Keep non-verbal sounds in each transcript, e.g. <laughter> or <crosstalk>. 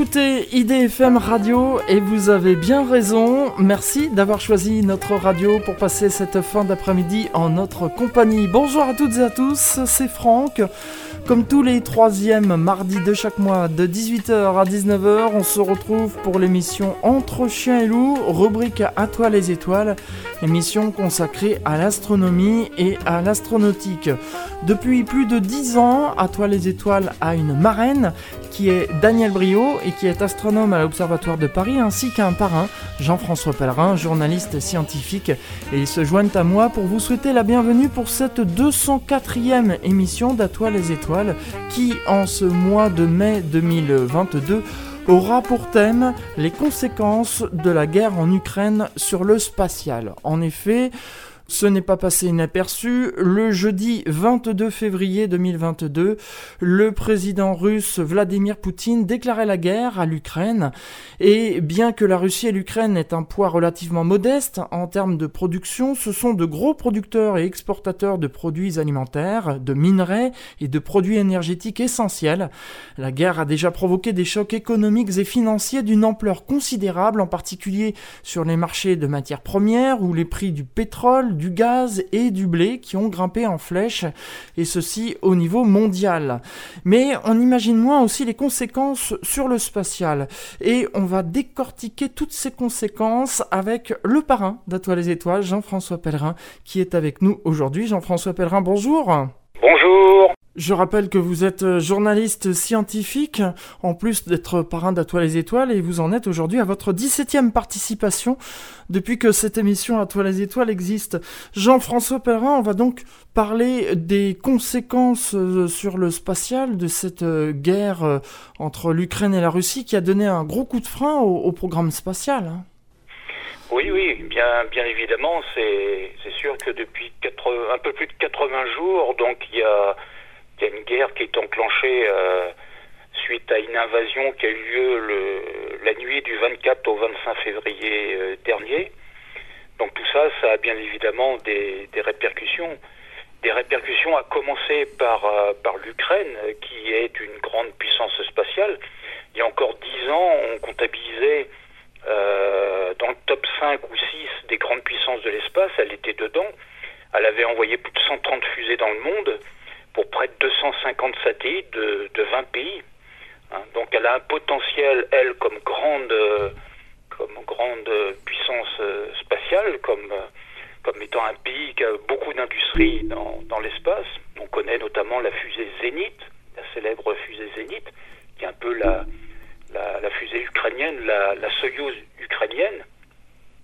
écoutez IDFM Radio et vous avez bien raison. Merci d'avoir choisi notre radio pour passer cette fin d'après-midi en notre compagnie. Bonjour à toutes et à tous, c'est Franck. Comme tous les troisièmes mardis de chaque mois, de 18h à 19h, on se retrouve pour l'émission Entre chiens et loups, rubrique À toi les étoiles, émission consacrée à l'astronomie et à l'astronautique. Depuis plus de 10 ans, À toi les étoiles a une marraine qui est Daniel Brio qui est astronome à l'Observatoire de Paris, ainsi qu'un parrain, Jean-François Pellerin, journaliste scientifique. Et ils se joignent à moi pour vous souhaiter la bienvenue pour cette 204e émission d'À toi les étoiles qui, en ce mois de mai 2022, aura pour thème les conséquences de la guerre en Ukraine sur le spatial. En effet, ce n'est pas passé inaperçu. Le jeudi 22 février 2022, le président russe Vladimir Poutine déclarait la guerre à l'Ukraine. Et bien que la Russie et l'Ukraine aient un poids relativement modeste en termes de production, ce sont de gros producteurs et exportateurs de produits alimentaires, de minerais et de produits énergétiques essentiels. La guerre a déjà provoqué des chocs économiques et financiers d'une ampleur considérable, en particulier sur les marchés de matières premières où les prix du pétrole, du gaz et du blé qui ont grimpé en flèche, et ceci au niveau mondial. Mais on imagine moins aussi les conséquences sur le spatial, et on va décortiquer toutes ces conséquences avec le parrain d'Atoile les Étoiles, Jean-François Pellerin, qui est avec nous aujourd'hui. Jean-François Pellerin, bonjour. Bonjour. Je rappelle que vous êtes euh, journaliste scientifique, en plus d'être parrain d'Atoile les Étoiles, et vous en êtes aujourd'hui à votre 17e participation depuis que cette émission Atoile les Étoiles existe. Jean-François Pellerin, on va donc parler des conséquences euh, sur le spatial de cette euh, guerre entre l'Ukraine et la Russie qui a donné un gros coup de frein au, programme spatial. Hein. Oui, oui, bien, bien évidemment, c'est sûr que depuis un peu plus de 80 jours, donc il y a il y a une guerre qui est enclenchée euh, suite à une invasion qui a eu lieu le, la nuit du 24 au 25 février euh, dernier. Donc tout ça, ça a bien évidemment des, répercussions. Des répercussions à commencer par, euh, par l'Ukraine, qui est une grande puissance spatiale. Il y a encore dix ans, on comptabilisait dans le top 5 ou 6 des grandes puissances de l'espace, elle était dedans. Elle avait envoyé plus de 130 fusées dans le monde pour près de 250 satellites de, de 20 pays. Hein. donc elle a un potentiel, elle, comme grande, comme grande puissance euh, spatiale, comme, euh, comme étant un pays qui a beaucoup d'industrie dans, dans l'espace. On connaît notamment la fusée Zénith, la célèbre fusée Zénith, qui est un peu la, la, fusée ukrainienne, la, la Soyuz ukrainienne.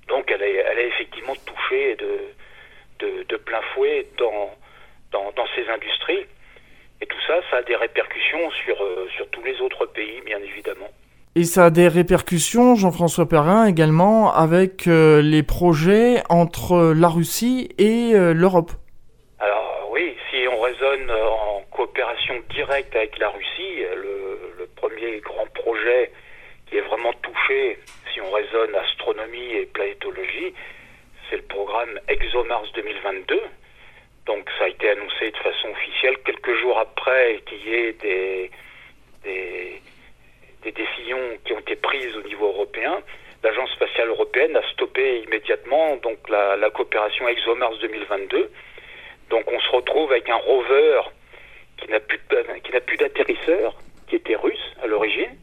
Donc elle est, elle est effectivement touchée de, de, de plein fouet dans, dans, ces industries. Et tout ça, ça a des répercussions sur, euh, sur tous les autres pays, bien évidemment. Et ça a des répercussions, Jean-François Perrin, également avec euh, les projets entre la Russie et euh, l'Europe. Alors oui, si on raisonne en coopération directe avec la Russie, le, le, premier grand projet qui est vraiment touché, si on raisonne astronomie et planétologie, c'est le programme ExoMars 2022, donc ça a été annoncé de façon officielle quelques jours après qu'il y ait des, des, décisions qui ont été prises au niveau européen. L'Agence spatiale européenne a stoppé immédiatement donc la, la coopération ExoMars 2022. Donc on se retrouve avec un rover qui n'a plus qui n'a plus d'atterrisseur, qui était russe à l'origine,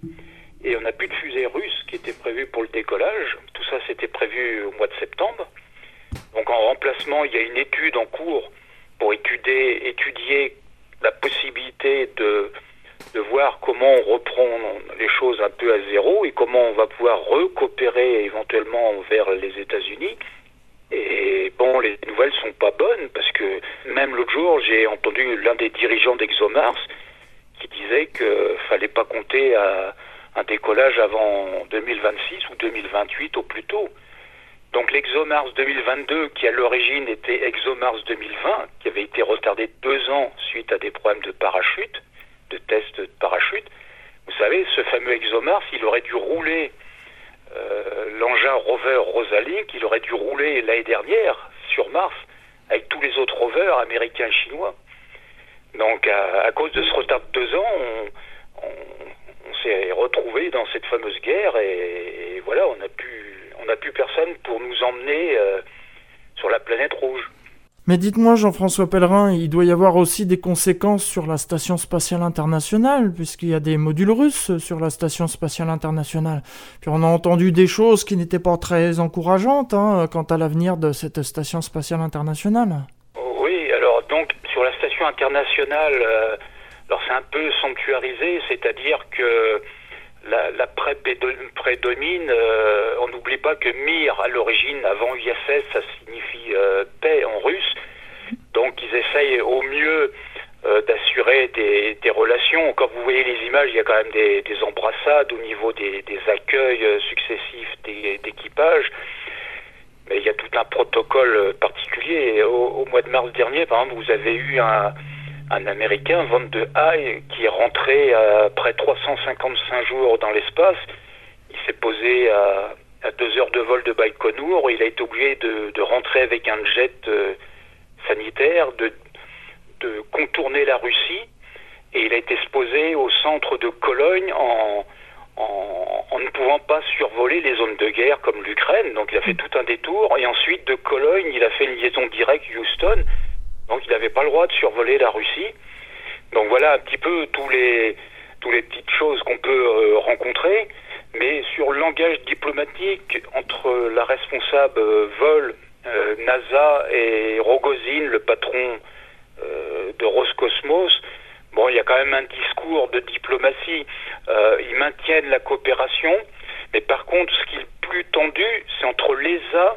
et on n'a plus de fusée russe qui était prévue pour le décollage. Tout ça c'était prévu au mois de septembre. Donc en remplacement, il y a une étude en cours pour étudier, étudier la possibilité de, de voir comment on reprend les choses un peu à zéro et comment on va pouvoir recoopérer éventuellement vers les États-Unis. Et bon, les nouvelles sont pas bonnes parce que même l'autre jour, j'ai entendu l'un des dirigeants d'ExoMars qui disait qu'il fallait pas compter à un décollage avant 2026 ou 2028 au plus tôt. Donc l'ExoMars 2022, qui à l'origine était ExoMars 2020, qui avait été retardé deux ans suite à des problèmes de parachute, de tests de parachute, vous savez, ce fameux ExoMars, il aurait dû rouler euh, l'engin rover Rosalind, il aurait dû rouler l'année dernière sur Mars avec tous les autres rovers américains et chinois. Donc à, cause de ce retard de deux ans, on, s'est retrouvé dans cette fameuse guerre et, voilà, on n'a plus, on n'a plus personne pour nous emmener sur la planète rouge. Mais dites-moi, Jean-François Pellerin, il doit y avoir aussi des conséquences sur la Station spatiale internationale, puisqu'il y a des modules russes sur la Station spatiale internationale. Puis on a entendu des choses qui n'étaient pas très encourageantes hein, quant à l'avenir de cette Station spatiale internationale. Oui, alors donc sur la Station internationale, euh, alors c'est un peu sanctuarisé, c'est-à-dire que la, la prédomine. Euh, on n'oublie pas que Mir, à l'origine, avant ISS, ça signifie euh, paix en russe. Donc ils essayent au mieux euh, d'assurer des, relations. Quand vous voyez les images, il y a quand même des, embrassades au niveau des, accueils successifs d'équipage. Mais il y a tout un protocole particulier. Au, au, mois de mars dernier, par exemple, vous avez eu un, un Américain, Van de Haye, qui est rentré après 355 jours dans l'espace. Il s'est posé à, deux heures de vol de Baïkonour. Il a été obligé de, rentrer avec un jet euh, sanitaire, de, contourner la Russie. Et il a été exposé au centre de Cologne en, en, ne pouvant pas survoler les zones de guerre comme l'Ukraine. Donc il a fait tout un détour. Et ensuite, de Cologne, il a fait une liaison directe Houston. Donc il n'avait pas le droit de survoler la Russie. Donc voilà un petit peu tous les, tous les petites choses qu'on peut euh, rencontrer. Mais sur le langage diplomatique entre la responsable euh, vol euh, NASA et Rogozin, le patron de Roscosmos, bon, il y a quand même un discours de diplomatie. ils maintiennent la coopération, mais par contre, ce qui est plus tendu, c'est entre l'ESA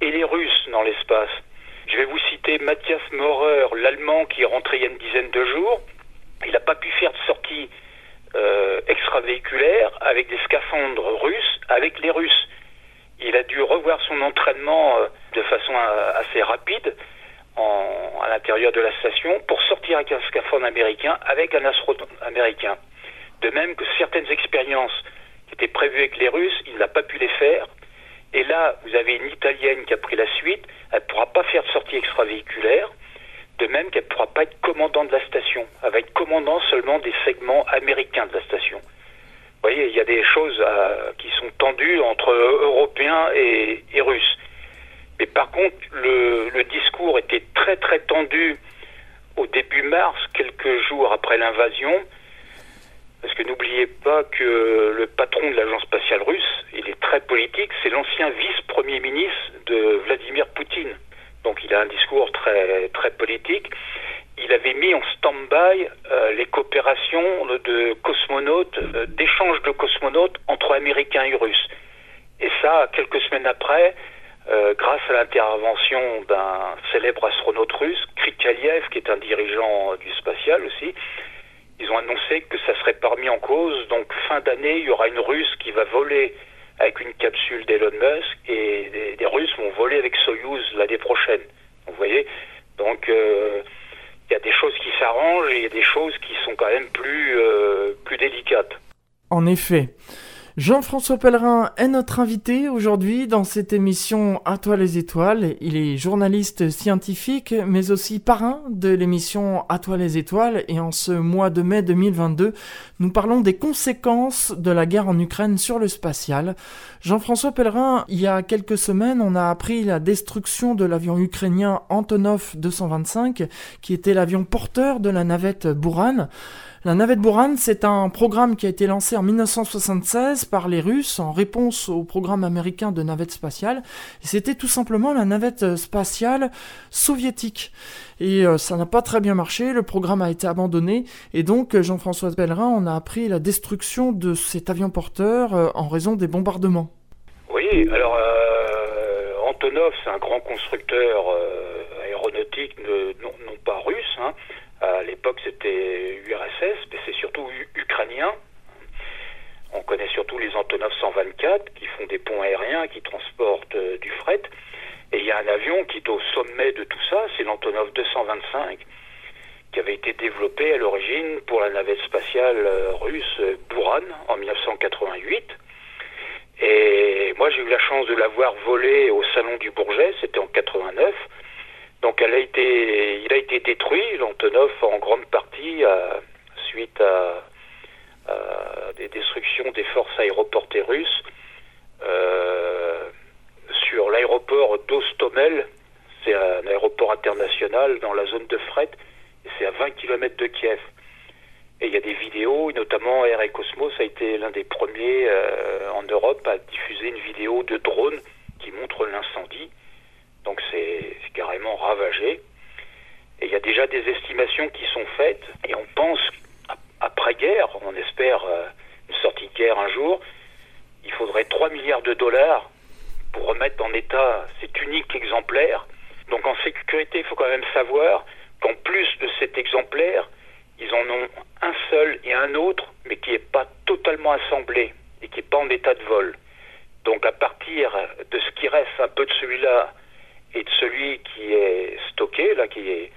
et les Russes dans l'espace. Je vais vous citer Matthias Maurer, l'Allemand qui est rentré il y a une dizaine de jours. Il n'a pas pu faire de sortie euh, extravéhiculaire avec des scaphandres russes, avec les Russes. Il a dû revoir son entraînement euh, de façon euh, assez rapide à l'intérieur de la station pour sortir avec un scaphandre américain, avec un astronaute américain. De même que certaines expériences qui étaient prévues avec les Russes, il n'a pas pu les faire. Et là, vous avez une Italienne qui a pris la suite, elle ne pourra pas faire de sortie extravéhiculaire, de même qu'elle ne pourra pas être commandant de la station, elle va être commandant seulement des segments américains de la station. Vous voyez, il y a des choses euh, qui sont tendues entre Européens et, Russes. Mais par contre, le, le, discours était très très tendu au début mars, quelques jours après l'invasion, parce que n'oubliez pas que le patron de l'agence spatiale russe, il est très politique, c'est l'ancien vice-premier ministre de Vladimir Poutine. Donc il a un discours très, très politique. Il avait mis en stand-by euh, les coopérations de cosmonautes, euh, d'échanges de cosmonautes entre Américains et Russes. Et ça, quelques semaines après, euh, grâce à l'intervention d'un célèbre astronaute russe, Krikaliev, qui est un dirigeant du spatial aussi, ils ont annoncé que ça serait pas remis en cause. Donc fin d'année, il y aura une Russe qui va voler avec une capsule d'Elon Musk et des, Russes vont voler avec Soyuz l'année prochaine. Vous voyez? Donc euh, il y a des choses qui s'arrangent et il y a des choses qui sont quand même plus, euh, plus délicates. En effet. Jean-François Pellerin est notre invité aujourd'hui dans cette émission À toi les étoiles. Il est journaliste scientifique, mais aussi parrain de l'émission À toi les étoiles. Et en ce mois de mai 2022, nous parlons des conséquences de la guerre en Ukraine sur le spatial. Jean-François Pellerin, il y a quelques semaines, on a appris la destruction de l'avion ukrainien Antonov 225, qui était l'avion porteur de la navette Buran. La navette Buran, c'est un programme qui a été lancé en 1976 par les Russes en réponse au programme américain de navette spatiale. C'était tout simplement la navette spatiale soviétique. Et euh, ça n'a pas très bien marché, le programme a été abandonné, et donc Jean-François Pellerin, on a appris la destruction de cet avion porteur euh, en raison des bombardements. Oui, alors euh, Antonov, c'est un grand constructeur aéronautique, non, pas russe, hein, à l'époque, c'était URSS, mais c'est surtout ukrainien. On connaît surtout les Antonov 124 qui font des ponts aériens, qui transportent euh, du fret. Et il y a un avion qui est au sommet de tout ça, c'est l'Antonov 225, qui avait été développé à l'origine pour la navette spatiale euh, russe Buran en 1988. Et moi, j'ai eu la chance de l'avoir volé au Salon du Bourget, c'était en 89. Donc il a été détruit, l'Antonov, en grande partie, suite à, des des destructions des forces aéroportées russes sur l'aéroport d'Ostomel. C'est un aéroport international dans la zone de fret, et c'est à 20 km de Kiev. Et il y a des vidéos, notamment Air et Cosmos a été l'un des premiers euh, en Europe à diffuser une vidéo de drone qui montre l'incendie. Donc c'est carrément ravagé. Et il y a déjà des estimations qui sont faites, et on pense après-guerre, on espère euh, une sortie de guerre un jour, il faudrait 3 milliards de dollars pour remettre en état cet unique exemplaire. Donc en sécurité, il faut quand même savoir qu'en plus de cet exemplaire, ils en ont un seul et un autre, mais qui n'est pas totalement assemblé et qui n'est pas en état de vol. Donc à partir de ce qui reste un peu de celui-là et de celui qui est stocké, là, qui est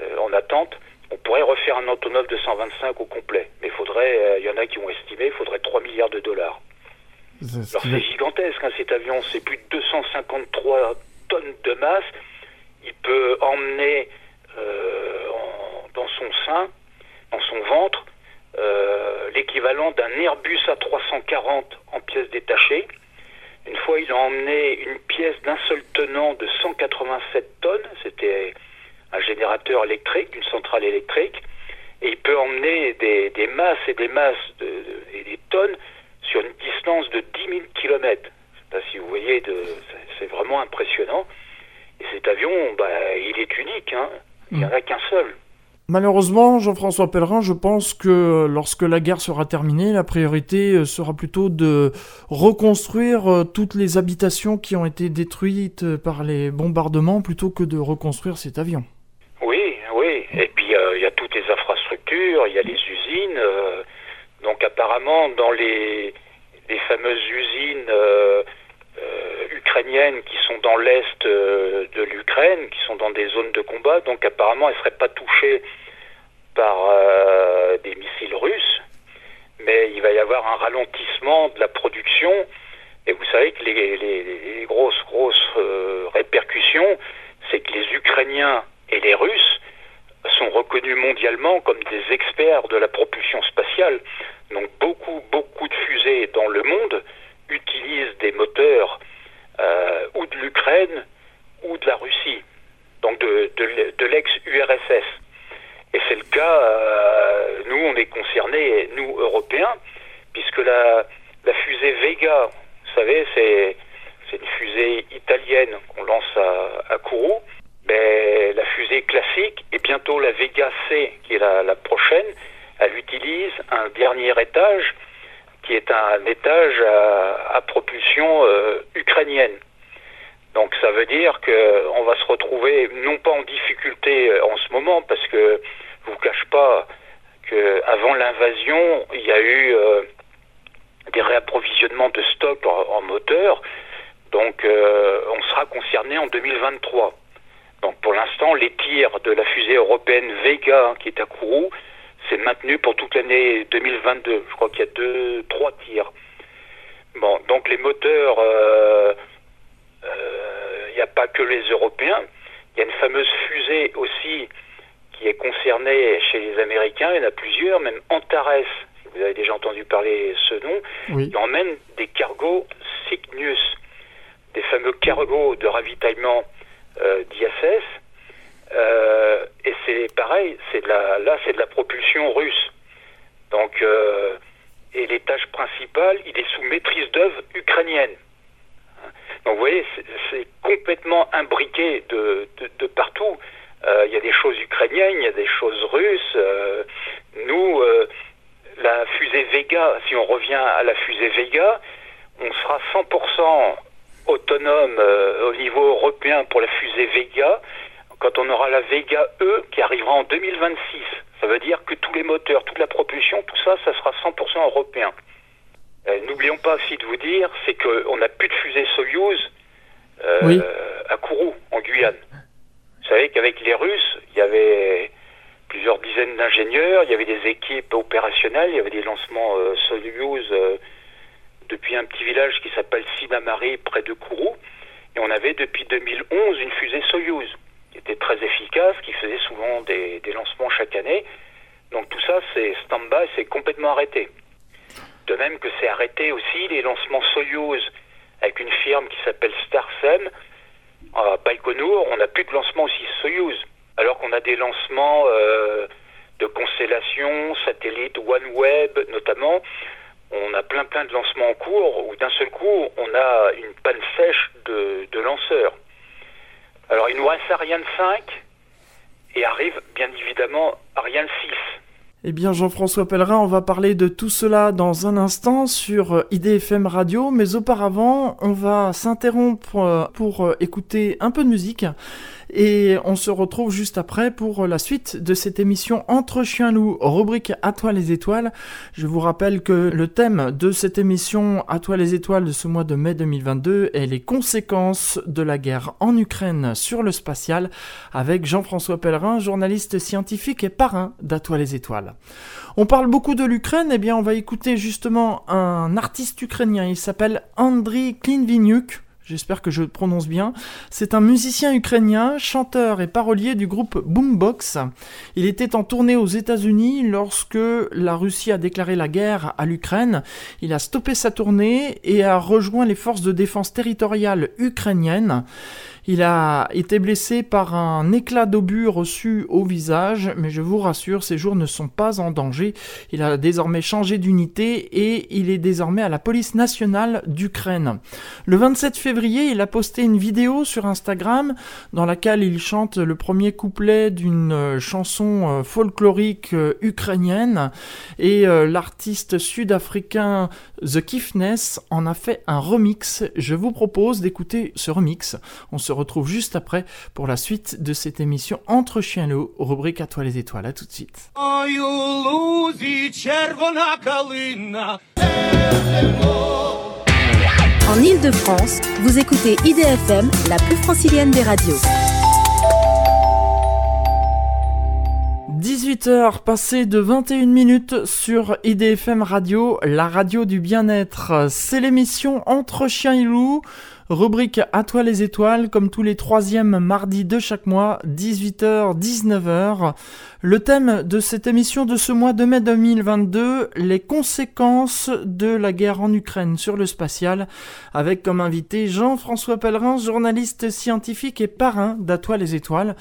euh, en attente, on pourrait refaire un Antonov 225 au complet. Mais il faudrait, euh, il y en a qui ont estimé, il faudrait 3 milliards de dollars. Alors c'est gigantesque, hein, cet avion, c'est plus de 253 tonnes de masse. Il peut emmener euh, dans son sein dans son ventre l'équivalent d'un Airbus A340 en pièces détachées. Une fois, il a emmené une pièce d'un seul tenant de 187 tonnes. C'était un générateur électrique, une centrale électrique. Et il peut emmener des, masses et des masses et des tonnes sur une distance de 10 000 km. Je ne sais pas si vous voyez, c'est vraiment impressionnant. Et cet avion, bah, il est unique. Hein. Il n'y en a qu'un seul. Malheureusement, Jean-François Pellerin, je pense que lorsque la guerre sera terminée, la priorité euh, sera plutôt de reconstruire euh, toutes les habitations qui ont été détruites euh, par les bombardements plutôt que de reconstruire cet avion. Oui, oui. Et puis il y a toutes les infrastructures, il y a les usines. donc apparemment, dans les, fameuses usines ukrainiennes qui sont dans l'est de l'Ukraine, qui sont dans des zones de combat, donc apparemment elles ne seraient pas touchées par euh, des missiles russes, mais il va y avoir un ralentissement de la production. Et vous savez que les, grosses, grosses euh, répercussions, c'est que les Ukrainiens et les Russes sont reconnus mondialement comme des experts de la propulsion spatiale. Donc beaucoup, beaucoup de fusées dans le monde utilisent des moteurs euh, ou de l'Ukraine ou de la Russie, donc de, de l'ex-URSS. Et c'est le cas, euh, nous on est concernés, nous Européens, puisque la, la fusée Vega, vous savez, c'est, une fusée italienne qu'on lance à, à Kourou. Mais la fusée classique et bientôt la Vega C, qui est la prochaine, elle utilise un dernier étage qui est un étage à, propulsion euh, ukrainienne. Donc ça veut dire qu'on va se retrouver non pas en difficulté euh, en ce moment, parce que je vous cache pas qu'avant l'invasion, il y a eu euh, des réapprovisionnements de stock en, moteur. Donc on sera concerné en 2023. Donc pour l'instant, les tirs de la fusée européenne Vega qui est à Kourou, c'est maintenu pour toute l'année 2022. Je crois qu'il y a deux, trois tirs. Bon, donc les moteurs, euh, il n'y a pas que les Européens. Il y a une fameuse fusée aussi qui est concerné chez les Américains. Il y en a plusieurs, même Antares, si vous avez déjà entendu parler ce nom, qui emmène des cargos Cygnus, des fameux cargos de ravitaillement euh, d'ISS. Euh, et c'est pareil, c'est la, là c'est de la propulsion russe. Donc, euh, et l'étage principal, il est sous maîtrise d'œuvre ukrainienne. Donc vous voyez, c'est complètement imbriqué de, partout. Euh, il y a des choses ukrainiennes, il y a des choses russes. Nous, la fusée Vega, si on revient à la fusée Vega, on sera 100% autonome au niveau européen pour la fusée Vega quand on aura la Vega E qui arrivera en 2026. Ça veut dire que tous les moteurs, toute la propulsion, tout ça, ça sera 100% européen. N'oublions pas aussi de vous dire, c'est qu'on n'a plus de fusée Soyuz à Kourou, en Guyane. Vous savez qu'avec les Russes, il y avait plusieurs dizaines d'ingénieurs, il y avait des équipes opérationnelles, il y avait des lancements euh, Soyuz euh, depuis un petit village qui s'appelle Sinamari près de Kourou. Et on avait depuis 2011 une fusée Soyuz qui était très efficace, qui faisait souvent des, lancements chaque année. Donc tout ça, c'est stand-by, c'est complètement arrêté. arrêté aussi les lancements Soyuz avec une firme qui s'appelle Starsem. À Baïkonour, on n'a plus de lancement aussi Soyuz, alors qu'on a des lancements euh, de constellations, satellites, OneWeb notamment. On a plein plein de lancements en cours où d'un seul coup on a une panne sèche de, de lanceurs. Alors il nous reste Ariane 5 et arrive bien évidemment Ariane 6. Eh bien, Jean-François Pellerin, on va parler de tout cela dans un instant sur euh, IDFM Radio, mais auparavant, on va s'interrompre euh, pour euh, écouter un peu de musique. Et on se retrouve juste après pour la suite de cette émission Entre chiens loups, rubrique À toi les étoiles. Je vous rappelle que le thème de cette émission À toi les étoiles de ce mois de mai 2022 est les conséquences de la guerre en Ukraine sur le spatial avec Jean-François Pellerin, journaliste scientifique et parrain d'À toi les étoiles. On parle beaucoup de l'Ukraine, et eh bien on va écouter justement un artiste ukrainien, il s'appelle Andriy Klinvinyuk. J'espère que je prononce bien. C'est un musicien ukrainien, chanteur et parolier du groupe Boombox. Il était en tournée aux États-Unis lorsque la Russie a déclaré la guerre à l'Ukraine. Il a stoppé sa tournée et a rejoint les forces de défense territoriale ukrainiennes. Il a été blessé par un éclat d'obus reçu au visage, mais je vous rassure, ses jours ne sont pas en danger. Il a désormais changé d'unité et il est désormais à la police nationale d'Ukraine. Le 27 février, il a posté une vidéo sur Instagram dans laquelle il chante le premier couplet d'une chanson euh, folklorique euh, ukrainienne et euh, l'artiste sud-africain The Kiffness en a fait un remix. Je vous propose d'écouter ce remix. Retrouve juste après pour la suite de cette émission Entre chiens loups, rubrique à toi les étoiles. À tout de suite. En Ile-de-France, vous écoutez IDFM, la plus francilienne des radios. 18h passées de 21 minutes sur IDFM Radio, la radio du bien-être. C'est l'émission Entre chiens et loups. Rubrique À toi les étoiles, comme tous les troisièmes mardis de chaque mois, 18h, 19h. Le thème de cette émission de ce mois de mai 2022, les conséquences de la guerre en Ukraine sur le spatial, avec comme invité Jean-François Pellerin, journaliste scientifique et parrain d'À toi les étoiles.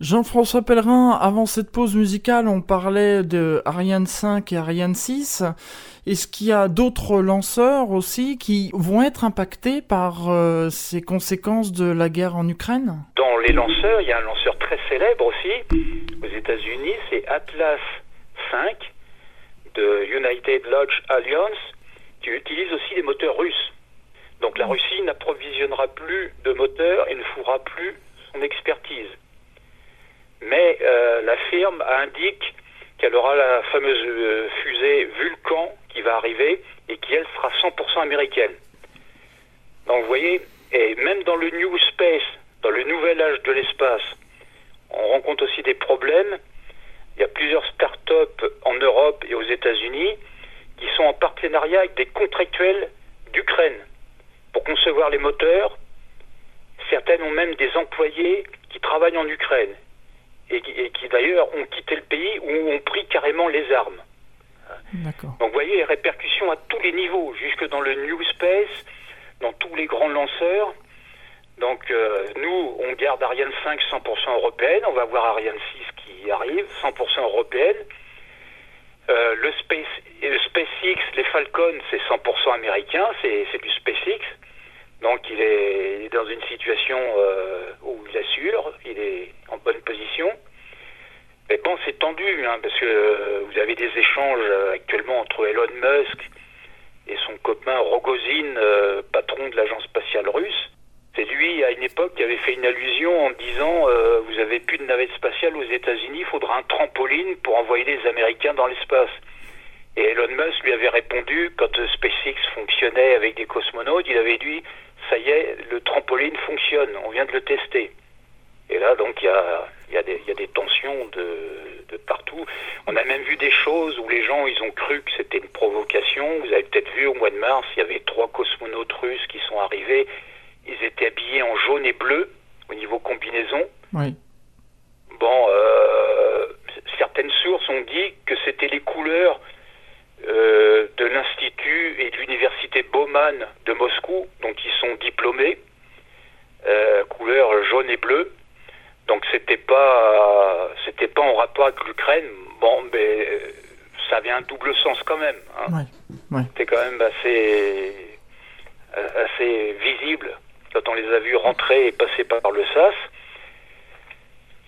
Jean-François Pellerin, avant cette pause musicale, on parlait de Ariane 5 et Ariane 6. Est-ce qu'il y a d'autres lanceurs aussi qui vont être impactés par euh, ces conséquences de la guerre en Ukraine? Dans les lanceurs, il y a un lanceur très célèbre aussi aux États-Unis, c'est Atlas 5 de United Launch Alliance qui utilise aussi des moteurs russes. Donc la Russie n'approvisionnera plus de moteurs et ne fera plus son expertise. Mais euh, la firme indique qu'elle aura la fameuse euh, fusée Vulcan qui va arriver et qui, elle, sera 100% américaine. Donc vous voyez, et même dans le New Space, dans le nouvel âge de l'espace, on rencontre aussi des problèmes. Il y a plusieurs start-up en Europe et aux États-Unis qui sont en partenariat avec des contractuels d'Ukraine pour concevoir les moteurs. Certaines ont même des employés qui travaillent en Ukraine et qui, d'ailleurs ont quitté le pays ou ont pris carrément les armes. Donc vous voyez les répercussions à tous les niveaux, jusque dans le New Space, dans tous les grands lanceurs. Donc euh, nous, on garde Ariane 5 100% européenne, on va voir Ariane 6 qui arrive, 100% européenne. Euh, le, Space, le SpaceX, les Falcons, c'est 100% américain, c'est du SpaceX. Donc il est, dans une situation euh, où il assure, il est en bonne position. Mais bon, c'est tendu, hein, parce que euh, vous avez des échanges euh, actuellement entre Elon Musk et son copain Rogozin, patron de l'agence spatiale russe. C'est lui, à une époque, qui avait fait une allusion en disant Vous avez plus de navette spatiale aux États-Unis, il faudra un trampoline pour envoyer les Américains dans l'espace. Et Elon Musk lui avait répondu, quand SpaceX fonctionnait avec des cosmonautes, il avait dit ça y est, le trampoline fonctionne, on vient de le tester. Et là, donc, il y a, des tensions de, de, partout. On a même vu des choses où les gens, ils ont cru que c'était une provocation. Vous avez peut-être vu au mois de mars, il y avait trois cosmonautes russes qui sont arrivés. Ils étaient habillés en jaune et bleu au niveau combinaison. Oui. Bon, euh, certaines sources ont dit que c'était les couleurs euh, de l'Institut et de l'Université Bauman de Moscou, donc ils sont diplômés, euh, couleur jaune et bleu. Donc c'était pas c'était pas en rapport avec l'Ukraine. Bon, mais ça avait un double sens quand même. Hein. C'était quand même assez assez visible quand on les a vus rentrer et passer par le SAS.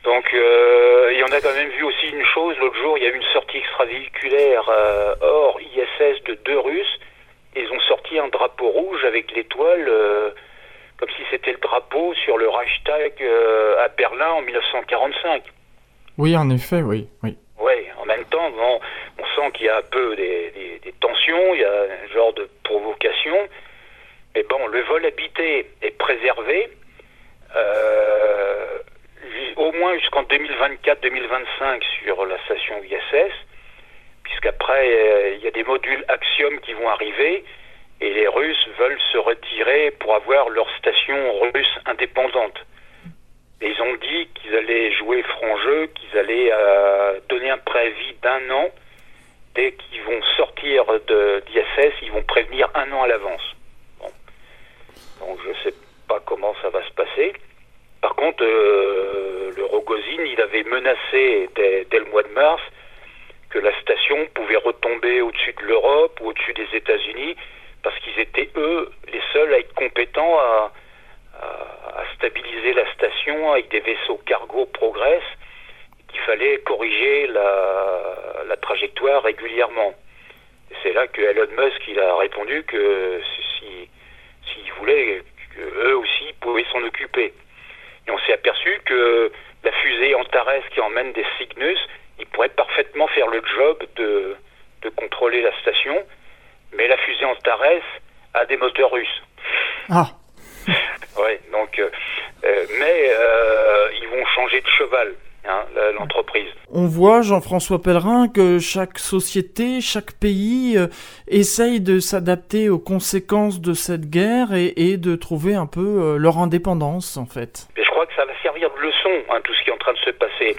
Donc, euh, il y en a quand même vu aussi une chose. L'autre jour, il y a eu une sortie extravéhiculaire euh, hors ISS de deux Russes. Ils ont sorti un drapeau rouge avec l'étoile, euh, comme si c'était le drapeau sur le Reichstag à Berlin en 1945. Oui, en effet, oui. Oui, en même temps, on sent qu'il y a un peu des, tensions, il y a un genre de provocation. Bon, le vol habité est préservé au moins jusqu'en 2024-2025 sur la station ISS, puisqu'après, euh, il y a des modules Axiom qui vont arriver, et les Russes veulent se retirer pour avoir leur station russe indépendante. Ils ont dit qu'ils allaient jouer franc jeu, qu'ils allaient euh, donner un préavis d'un an. Dès qu'ils vont sortir d'ISS, ils vont prévenir un an à l'avance. Donc je ne sais pas comment ça va se passer. Par contre, euh, le Rogozine, il avait menacé dès, le mois de mars que la station pouvait retomber au-dessus de l'Europe ou au-dessus des États-Unis parce qu'ils étaient, eux, les seuls à être compétents à, stabiliser la station avec des vaisseaux cargo Progress qu'il fallait corriger la, trajectoire régulièrement. C'est là que Elon Musk il a répondu que s'ils si, voulaient, eux aussi pouvaient s'en occuper. Et on s'est aperçu que la fusée Antares qui emmène des Cygnus, il pourrait parfaitement faire le job de, de contrôler la station, mais la fusée Antares a des moteurs russes. Ah Ouais, donc, euh, euh, mais euh, ils vont changer de cheval. Hein, l'entreprise. On voit, Jean-François Pellerin, que chaque société, chaque pays essaye de s'adapter aux conséquences de cette guerre et, et de trouver un peu leur indépendance, en fait crois que ça va servir de leçon, hein, tout ce qui est en train de se passer.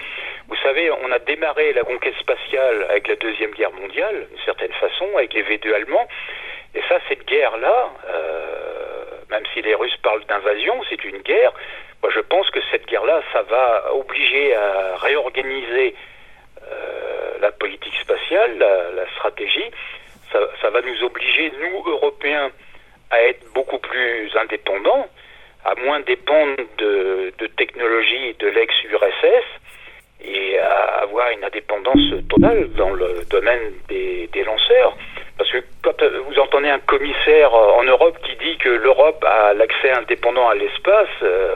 Vous savez, on a démarré la conquête spatiale avec la Deuxième Guerre mondiale, d'une certaine façon, avec les V2 allemands. Et ça, cette guerre-là, euh, même si les Russes parlent d'invasion, c'est une guerre. Moi, je pense que cette guerre-là, ça va obliger à réorganiser euh, la politique spatiale, la, stratégie. ça va nous obliger, nous, Européens, à être beaucoup plus indépendants à moins dépendre de, technologies de l'ex-URSS et à avoir une indépendance totale dans le domaine des, lanceurs. Parce que quand vous entendez un commissaire en Europe qui dit que l'Europe a l'accès indépendant à l'espace, euh,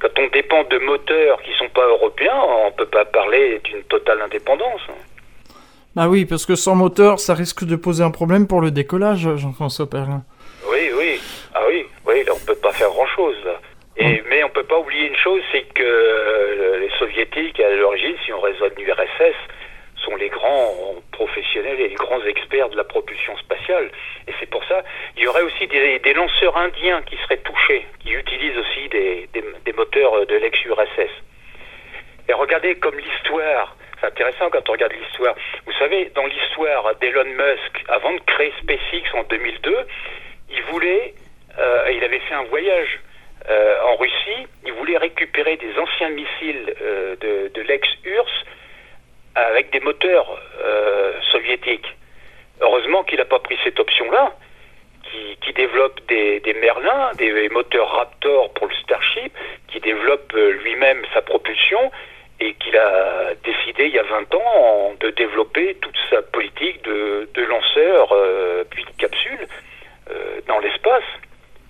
quand on dépend de moteurs qui ne sont pas européens, on ne peut pas parler d'une totale indépendance. Bah oui, parce que sans moteur, ça risque de poser un problème pour le décollage, Jean-François Perrin. Oui, oui. Ah oui, oui, là, on peut pas faire grand-chose. Et, mais on peut pas oublier une chose, c'est que euh, les soviétiques, à l'origine, si on raisonne l'URSS, sont les grands professionnels et les grands experts de la propulsion spatiale. Et c'est pour ça, il y aurait aussi des, lanceurs indiens qui seraient touchés, qui utilisent aussi des, des moteurs de l'ex-URSS. Et regardez comme l'histoire, c'est quand on regarde l'histoire. Vous savez, dans l'histoire d'Elon Musk, avant de créer SpaceX en 2002, il voulait euh, il avait fait un voyage euh, en Russie. Il voulait récupérer des anciens missiles euh, de, l'ex-URSS avec des moteurs soviétiques. Heureusement qu'il n'a pas pris cette option-là, qui, développe des, des, Merlins, des moteurs Raptor pour le Starship, qui développe lui-même sa propulsion et qu'il a décidé il y a 20 ans de développer toute sa politique de, de lanceurs puis de capsules dans l'espace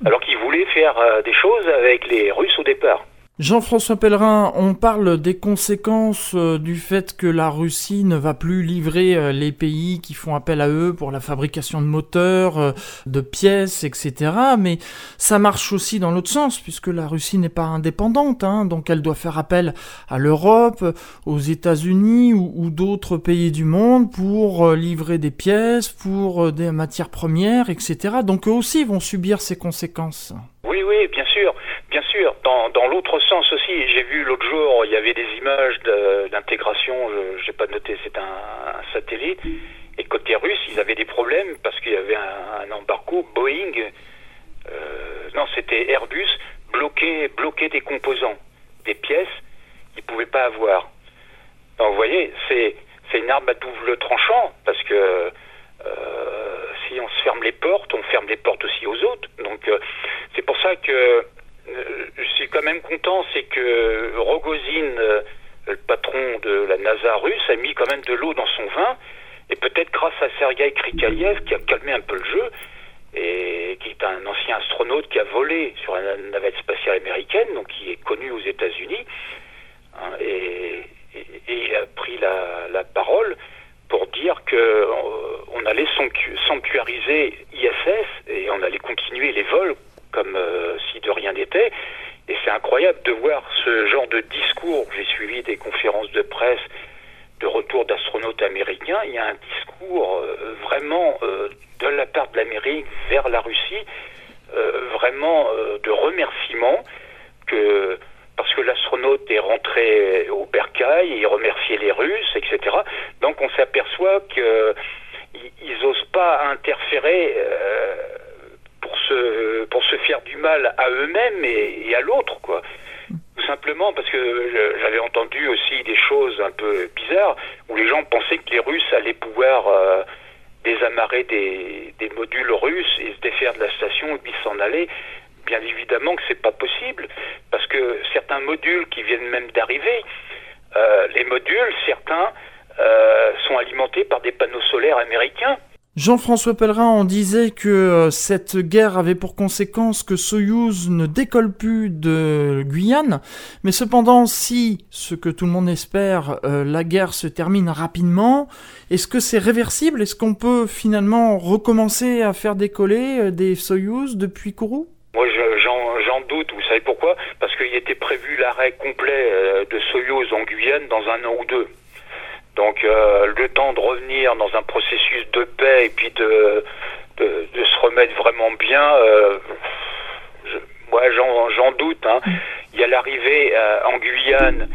alors qu'il voulait faire euh, des choses avec les Russes au départ. Jean-François Pellerin, on parle des conséquences euh, du fait que la Russie ne va plus livrer euh, les pays qui font appel à eux pour la fabrication de moteurs, euh, de pièces, etc. Mais ça marche aussi dans l'autre sens, puisque la Russie n'est pas indépendante, hein, donc elle doit faire appel à l'Europe, aux États-Unis ou, d'autres pays du monde pour livrer des pièces, pour des matières premières, etc. Donc eux aussi vont subir ces conséquences. Oui, oui, bien sûr, bien sûr. Dans, dans l'autre sens aussi, j'ai vu l'autre jour, il y avait des images d'intégration, je n'ai pas noté, c'est un, satellite, Et côté russe, ils avaient des problèmes parce qu'il y avait un, embargo Boeing, euh, non, c'était Airbus, bloqué, bloqué des composants, des pièces qu'ils ne pouvaient pas avoir. Donc vous voyez, c'est, c'est une arme à double tranchant parce que euh, si on se ferme les portes, on ferme les portes aussi aux autres. Donc euh, c'est pour ça que je suis quand même content, c'est que Rogozin, le patron de la NASA russe, a mis quand même de l'eau dans son vin. Et peut-être grâce à Sergei Krikaliev qui a calmé un peu le jeu, et qui est un ancien astronaute qui a volé sur une navette spatiale américaine, donc qui est connu aux États-Unis, hein, et, il a pris la, parole pour dire que euh, on allait sanctuariser ISS et on allait continuer les vols comme euh, si de rien n'était. Et c'est incroyable de voir ce genre de discours. J'ai suivi des conférences de presse de retour d'astronautes américains, il y a un discours euh, vraiment euh, de la part de l'Amérique vers la Russie, euh, vraiment de remerciement que parce que l'astronaute est rentré au bercail, il remerciait les Russes, etc. Donc on s'aperçoit qu'ils n'osent pas interférer pour se pour se faire du mal à eux-mêmes et, à l'autre, quoi tout simplement parce que j'avais entendu aussi des choses un peu bizarres où les gens pensaient que les Russes allaient pouvoir euh, désamarrer des, modules russes et se défaire de la station et puis s'en aller. Bien évidemment que c'est pas possible parce que certains modules qui viennent même d'arriver, euh, les modules, certains euh, sont alimentés par des panneaux Jean-François Pellerin en disait que euh, cette guerre avait pour conséquence que Soyouz ne décolle plus de Guyane, mais cependant si, ce que tout le monde espère, euh, la guerre se termine rapidement, est-ce que c'est réversible? Est-ce qu'on peut finalement recommencer à faire décoller euh, des Soyouz depuis Kourou? Moi, j'en doute. Vous savez pourquoi? Parce qu'il était prévu l'arrêt complet de Soyouz en Guyane dans un an ou deux. Donc euh, le temps de revenir dans un processus de paix et puis de, de, se remettre vraiment bien, euh, moi j'en doute. Hein. Il y a l'arrivée euh, en Guyane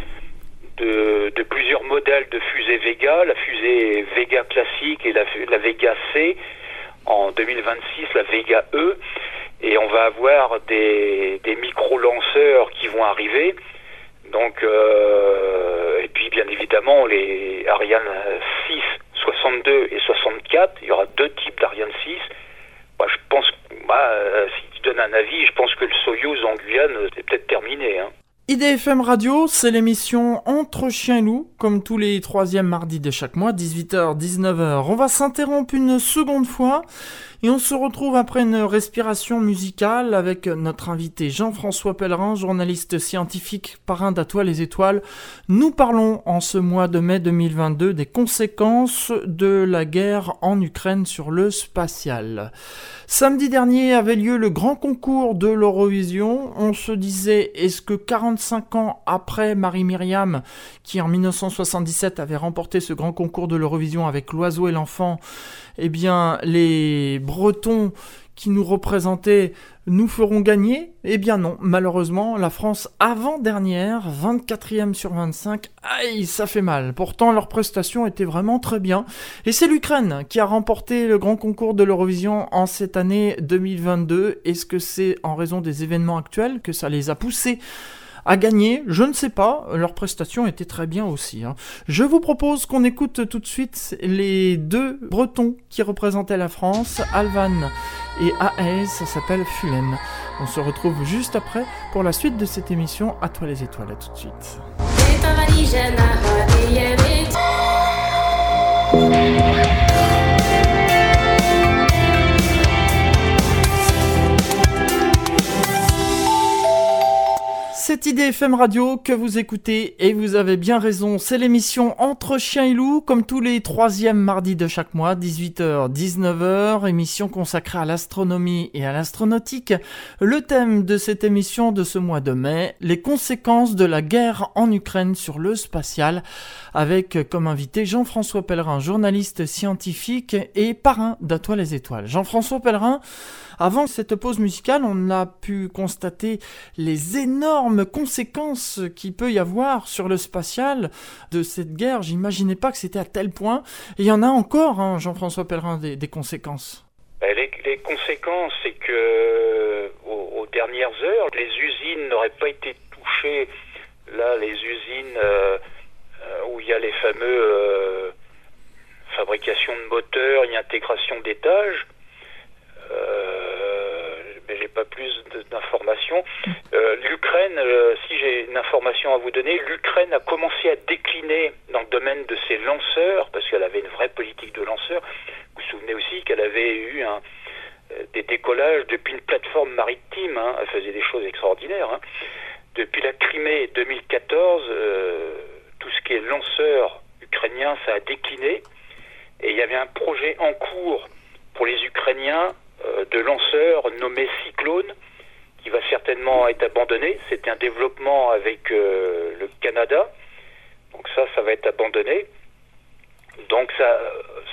de, de, plusieurs modèles de fusées Vega, la fusée Vega classique et la, la Vega C. En 2026, la Vega E. Et on va avoir des, des micro-lanceurs qui vont arriver. Donc, euh, et puis bien évidemment, les Ariane 6, 62 et 64, il y aura deux types d'Ariane 6. Moi, je pense, bah, si tu donnes un avis, je pense que le Soyuz en Guyane, c'est peut-être terminé. Hein. IDFM Radio, c'est l'émission Entre Chien et Loup, comme tous les troisièmes mardis de chaque mois, 18h-19h. On va s'interrompre une seconde fois et on se retrouve après une respiration musicale avec notre invité Jean-François Pellerin, journaliste scientifique, parrain d'Atoile les Étoiles. Nous parlons en ce mois de mai 2022 des conséquences de la guerre en Ukraine sur le spatial. Samedi dernier avait lieu le grand concours de l'Eurovision. On se disait, est-ce que 45 ans après Marie-Myriam, qui en 1977 avait remporté ce grand concours de l'Eurovision avec L'Oiseau et l'Enfant, eh bien, les Bretons qui nous représentaient nous feront gagner? Eh bien non, malheureusement, la France avant-dernière, 24e sur 25, aïe, ça fait mal. Pourtant, leur prestation était vraiment très bien. Et c'est l'Ukraine qui a remporté le grand concours de l'Eurovision en cette année 2022. Est-ce que c'est en raison des événements actuels que ça les a poussés? À gagner, je ne sais pas, leur prestation était très bien aussi. Hein. Je vous propose qu'on écoute tout de suite les deux Bretons qui représentaient la France, Alvan et AS, ça s'appelle Fulen. On se retrouve juste après pour la suite de cette émission À toi les étoiles, tout de suite. C'est IDFM Radio que vous écoutez et vous avez bien raison, c'est l'émission Entre Chien et Loup, comme tous les troisièmes mardis de chaque mois, 18h, 19h, émission consacrée à l'astronomie et à l'astronautique. Le thème de cette émission de ce mois de mai, les conséquences de la guerre en Ukraine sur le spatial, avec comme invité Jean-François Pellerin, journaliste scientifique et parrain d'Atoile les Étoiles. Jean-François Pellerin, avant cette pause musicale, on a pu constater les énormes d'énormes conséquences qui peut y avoir sur le spatial de cette guerre. J'imaginais pas que c'était à tel point. Il y en a encore, hein, Jean-François Pellerin, des, conséquences. Ben, les, conséquences, c'est que aux, dernières heures, les usines n'auraient pas été touchées. Là, les usines euh, euh, où il y a les fameux euh, fabrication de moteurs et intégration d'étages. Euh, mais j'ai pas plus d'informations. Euh, L'Ukraine, euh, si j'ai une information à vous donner, l'Ukraine a commencé à décliner dans le domaine de ses lanceurs, parce qu'elle avait une vraie politique de lanceurs. Vous vous souvenez aussi qu'elle avait eu un, des décollages depuis une plateforme maritime, hein. elle faisait des choses extraordinaires. Hein. Depuis la Crimée 2014, tout ce qui est lanceur ukrainien, ça a décliné. Et il y avait un projet en cours pour les Ukrainiens euh, de lanceurs nommé Cyclone, qui va certainement être abandonné. C'était un développement avec euh, le Canada. Donc ça, ça va être abandonné. Donc ça,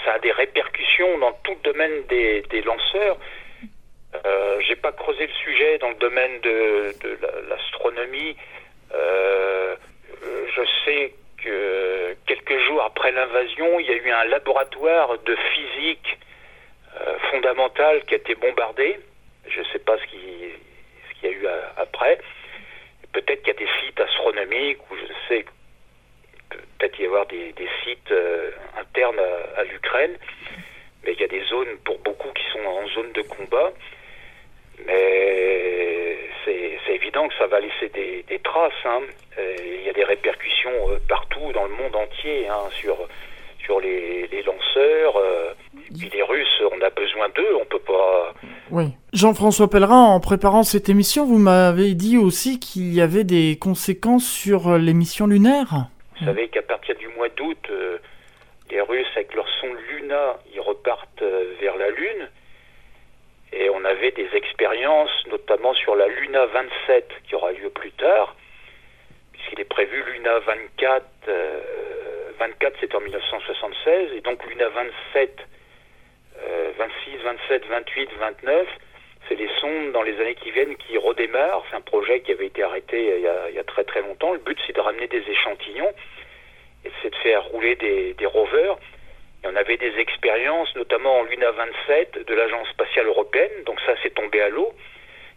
ça a des répercussions dans tout le domaine des, lanceurs. Euh, J'ai pas creusé le sujet dans le domaine de, l'astronomie. Euh, je sais que quelques jours après l'invasion, il y a eu un laboratoire de physique euh, fondamentale qui a été bombardé. Je ne sais pas ce qu'il y a eu après. Peut-être qu'il y a des sites astronomiques ou je sais peut-être y avoir des, sites euh, internes à, l'Ukraine, mais il y a des zones pour beaucoup qui sont en zone de combat. Mais c'est évident que ça va laisser des, traces. Hein. Il y a des répercussions euh, partout dans le monde entier hein, sur, sur les, lanceurs. Euh, les Russes, on a besoin d'eux, on peut pas. Oui. Jean-François Pellerin, en préparant cette émission, vous m'avez dit aussi qu'il y avait des conséquences sur les missions lunaires. Vous savez qu'à partir du mois d'août, euh, les Russes, avec leur sonde Luna, ils repartent vers la Lune. Et on avait des expériences, notamment sur la Luna 27, qui aura lieu plus tard, puisqu'il est prévu Luna 24. 24, c'est en 1976, et donc Luna 27, 26, 27, 28, 29, c'est les sondes dans les années qui viennent qui redémarrent. C'est un projet qui avait été arrêté il y a, très très longtemps. Le but, c'est de ramener des échantillons et c'est de faire rouler des, des rovers et on avait des expériences, notamment en Luna 27 de l'Agence spatiale européenne, donc ça s'est tombé à l'eau.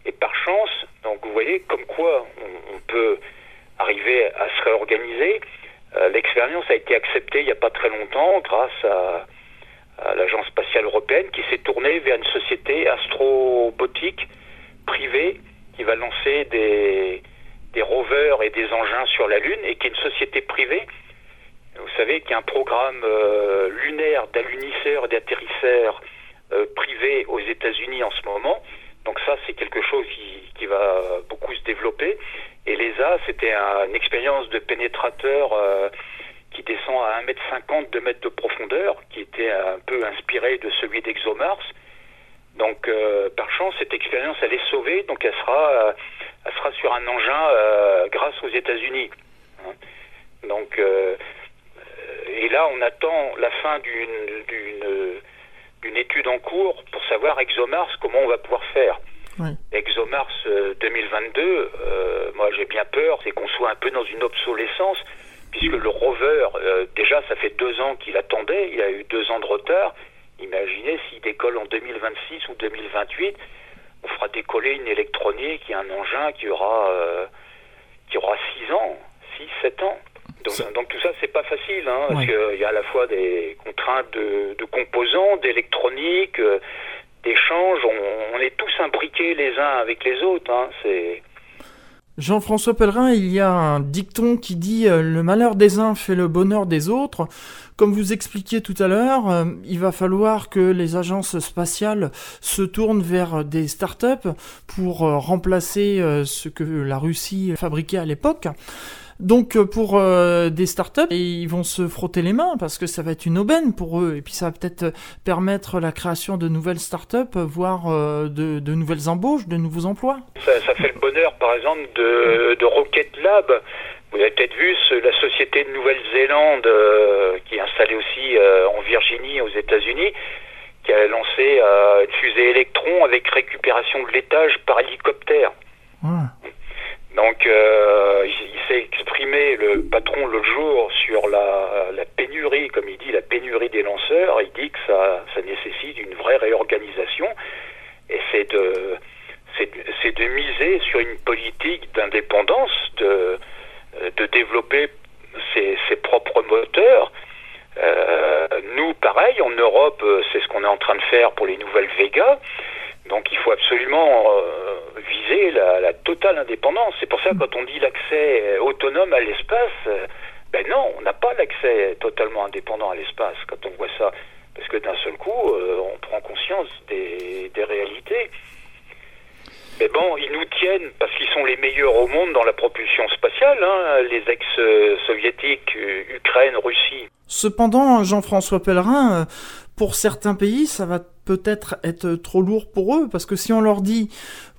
Et par chance, donc vous voyez comme quoi on, peut arriver à se réorganiser. Euh, l'expérience a été acceptée il n'y a pas très longtemps grâce à, l'Agence spatiale européenne qui s'est tournée vers une société astrobotique privée qui va lancer des, des et des engins sur la Lune et qui est une société privée vous savez qu'il y a un programme euh, lunaire d'alunisseurs et d'atterrisseurs euh, privés aux États-Unis en ce moment. Donc ça, c'est quelque chose qui, va beaucoup se développer. Et l'ESA, c'était une expérience de pénétrateur euh, qui descend à 1m50, 2 mètres de profondeur, qui était un peu inspiré de celui d'ExoMars. Donc, par chance, cette expérience, elle est sauvée, donc elle sera, elle sera sur un engin grâce aux États-Unis. Hein. Donc, et là, on attend la fin d'une étude en cours pour savoir ExoMars comment on va pouvoir faire. ExoMars 2022, euh, euh, moi j'ai bien peur, c'est qu'on soit un peu dans une obsolescence, puisque le rover, euh, déjà ça fait deux ans qu'il attendait, il a eu deux ans de retard. Imaginez s'il décolle en 2026 ou 2028, on fera décoller une électronique et un engin qui aura, qui aura six ans, six, sept ans. Donc, tout ça, c'est pas facile, hein, parce qu'il y a à la fois des contraintes de, composants, d'électronique, euh, d'échanges. On, est tous imbriqués les uns avec les autres. Hein, c'est Jean-François Pellerin, il y a un dicton qui dit euh, le malheur des uns fait le bonheur des autres. Comme vous expliquiez tout à l'heure, euh, il va falloir que les agences spatiales se tournent vers des startups pour remplacer ce que la Russie fabriquait à l'époque. Donc euh, pour euh, des startups, ils vont se frotter les mains parce que ça va être une aubaine pour eux et puis ça va peut-être permettre la création de nouvelles startups, voire euh, de, nouvelles embauches, de nouveaux emplois. Ça, fait le bonheur par exemple de, Rocket Lab. Vous avez peut-être vu la société de Nouvelle-Zélande qui est installée aussi en Virginie aux États-Unis qui a lancé une fusée électron avec récupération de l'étage par hélicoptère. Donc, euh, il, s'est exprimé, le patron, l'autre jour, sur la, la, pénurie, comme il dit, la pénurie des lanceurs. Il dit que ça, ça nécessite une vraie réorganisation. Et c'est de, c'est de miser sur une politique d'indépendance, de, de développer ses, ses propres moteurs. Euh, nous, pareil, en Europe, c'est ce qu'on est en train de faire pour les nouvelles Vega. Donc il faut absolument euh, viser la, la, totale indépendance. C'est pour ça quand on dit l'accès autonome à l'espace, euh, ben non, on n'a pas l'accès totalement indépendant à l'espace quand on voit ça. Parce que d'un seul coup, euh, on prend conscience des, des, réalités. Mais bon, ils nous tiennent parce qu'ils sont les meilleurs au monde dans la propulsion spatiale, hein, les ex-soviétiques, Ukraine, Russie. Cependant, Jean-François Pellerin, pour certains pays, ça va peut-être être trop lourd pour eux, parce que si on leur dit